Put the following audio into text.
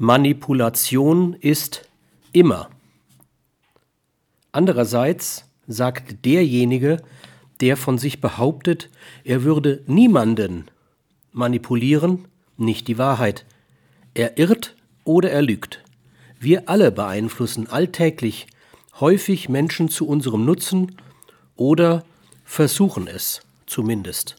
Manipulation ist immer. Andererseits sagt derjenige, der von sich behauptet, er würde niemanden manipulieren, nicht die Wahrheit. Er irrt oder er lügt. Wir alle beeinflussen alltäglich häufig Menschen zu unserem Nutzen oder versuchen es zumindest.